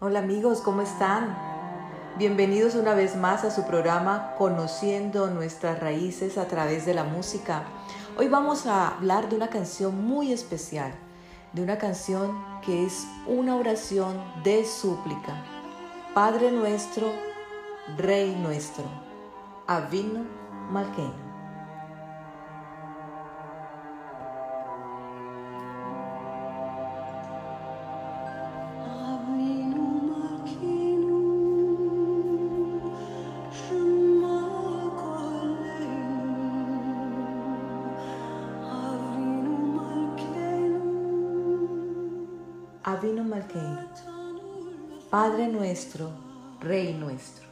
Hola amigos, ¿cómo están? Bienvenidos una vez más a su programa Conociendo nuestras raíces a través de la música. Hoy vamos a hablar de una canción muy especial, de una canción que es una oración de súplica. Padre nuestro, Rey nuestro, Avino Malkein. Avino Malkein, Padre nuestro, Rey nuestro.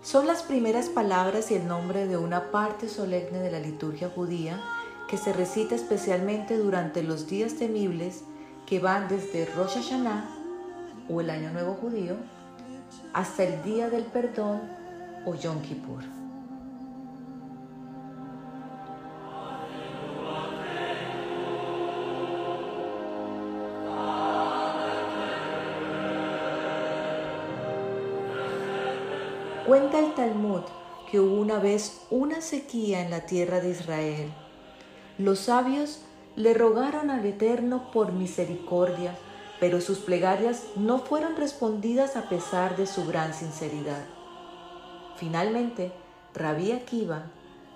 Son las primeras palabras y el nombre de una parte solemne de la liturgia judía que se recita especialmente durante los días temibles que van desde Rosh Hashanah o el Año Nuevo Judío hasta el Día del Perdón o Yom Kippur. Cuenta el Talmud que hubo una vez una sequía en la tierra de Israel. Los sabios le rogaron al Eterno por misericordia, pero sus plegarias no fueron respondidas a pesar de su gran sinceridad. Finalmente, Rabí Akiva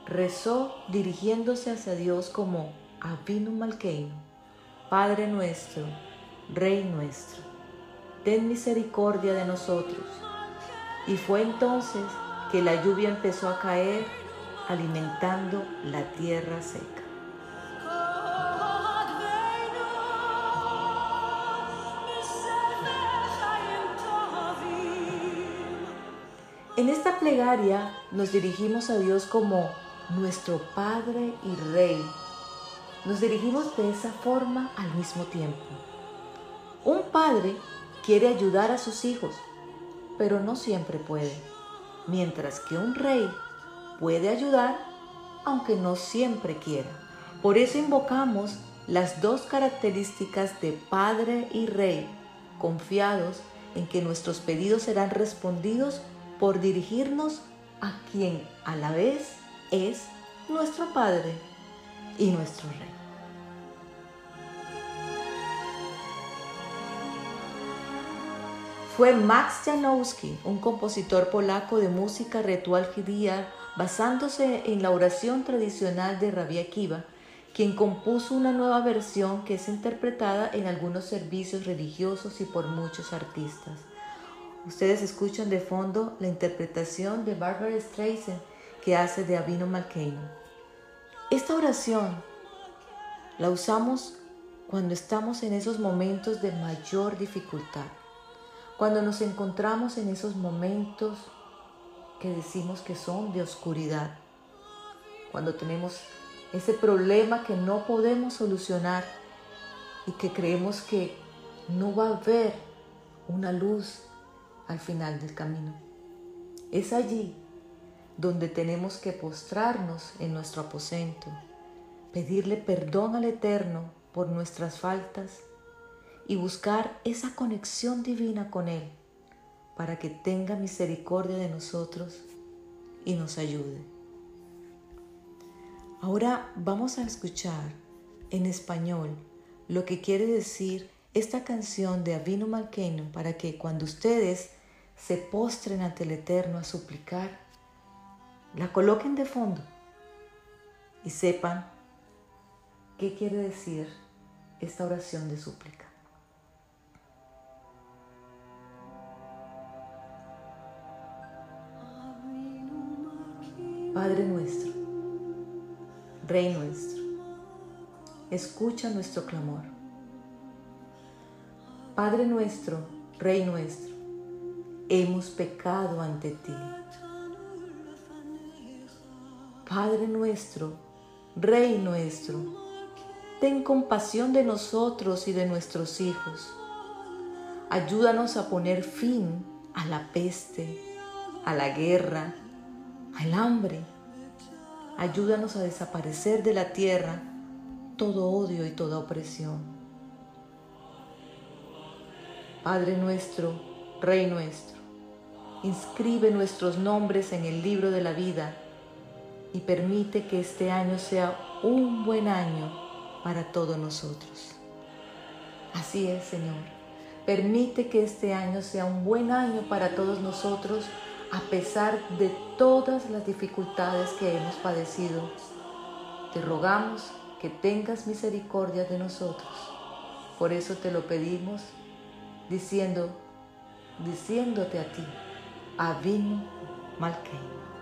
rezó dirigiéndose hacia Dios como Avinu Malkeinu, Padre nuestro, Rey nuestro, ten misericordia de nosotros y fue entonces que la lluvia empezó a caer alimentando la tierra seca. En esta plegaria nos dirigimos a Dios como nuestro Padre y Rey. Nos dirigimos de esa forma al mismo tiempo. Un padre quiere ayudar a sus hijos, pero no siempre puede, mientras que un rey puede ayudar aunque no siempre quiera. Por eso invocamos las dos características de Padre y Rey, confiados en que nuestros pedidos serán respondidos por dirigirnos a quien a la vez es nuestro Padre y nuestro Rey. Fue Max Janowski, un compositor polaco de música ritual judía, basándose en la oración tradicional de Rabbi Akiva, quien compuso una nueva versión que es interpretada en algunos servicios religiosos y por muchos artistas. Ustedes escuchan de fondo la interpretación de Barbara Streisand que hace de Avino Malkeino. Esta oración la usamos cuando estamos en esos momentos de mayor dificultad cuando nos encontramos en esos momentos que decimos que son de oscuridad, cuando tenemos ese problema que no podemos solucionar y que creemos que no va a haber una luz al final del camino. Es allí donde tenemos que postrarnos en nuestro aposento, pedirle perdón al Eterno por nuestras faltas y buscar esa conexión divina con Él para que tenga misericordia de nosotros y nos ayude. Ahora vamos a escuchar en español lo que quiere decir esta canción de Avino Malkeino para que cuando ustedes se postren ante el Eterno a suplicar, la coloquen de fondo y sepan qué quiere decir esta oración de súplica. Padre nuestro, Rey nuestro, escucha nuestro clamor. Padre nuestro, Rey nuestro, hemos pecado ante ti. Padre nuestro, Rey nuestro, ten compasión de nosotros y de nuestros hijos. Ayúdanos a poner fin a la peste, a la guerra, al hambre. Ayúdanos a desaparecer de la tierra todo odio y toda opresión. Padre nuestro, Rey nuestro, inscribe nuestros nombres en el libro de la vida y permite que este año sea un buen año para todos nosotros. Así es, Señor. Permite que este año sea un buen año para todos nosotros a pesar de todas las dificultades que hemos padecido. Te rogamos que tengas misericordia de nosotros. Por eso te lo pedimos diciendo, diciéndote a ti, Avino Malkeino.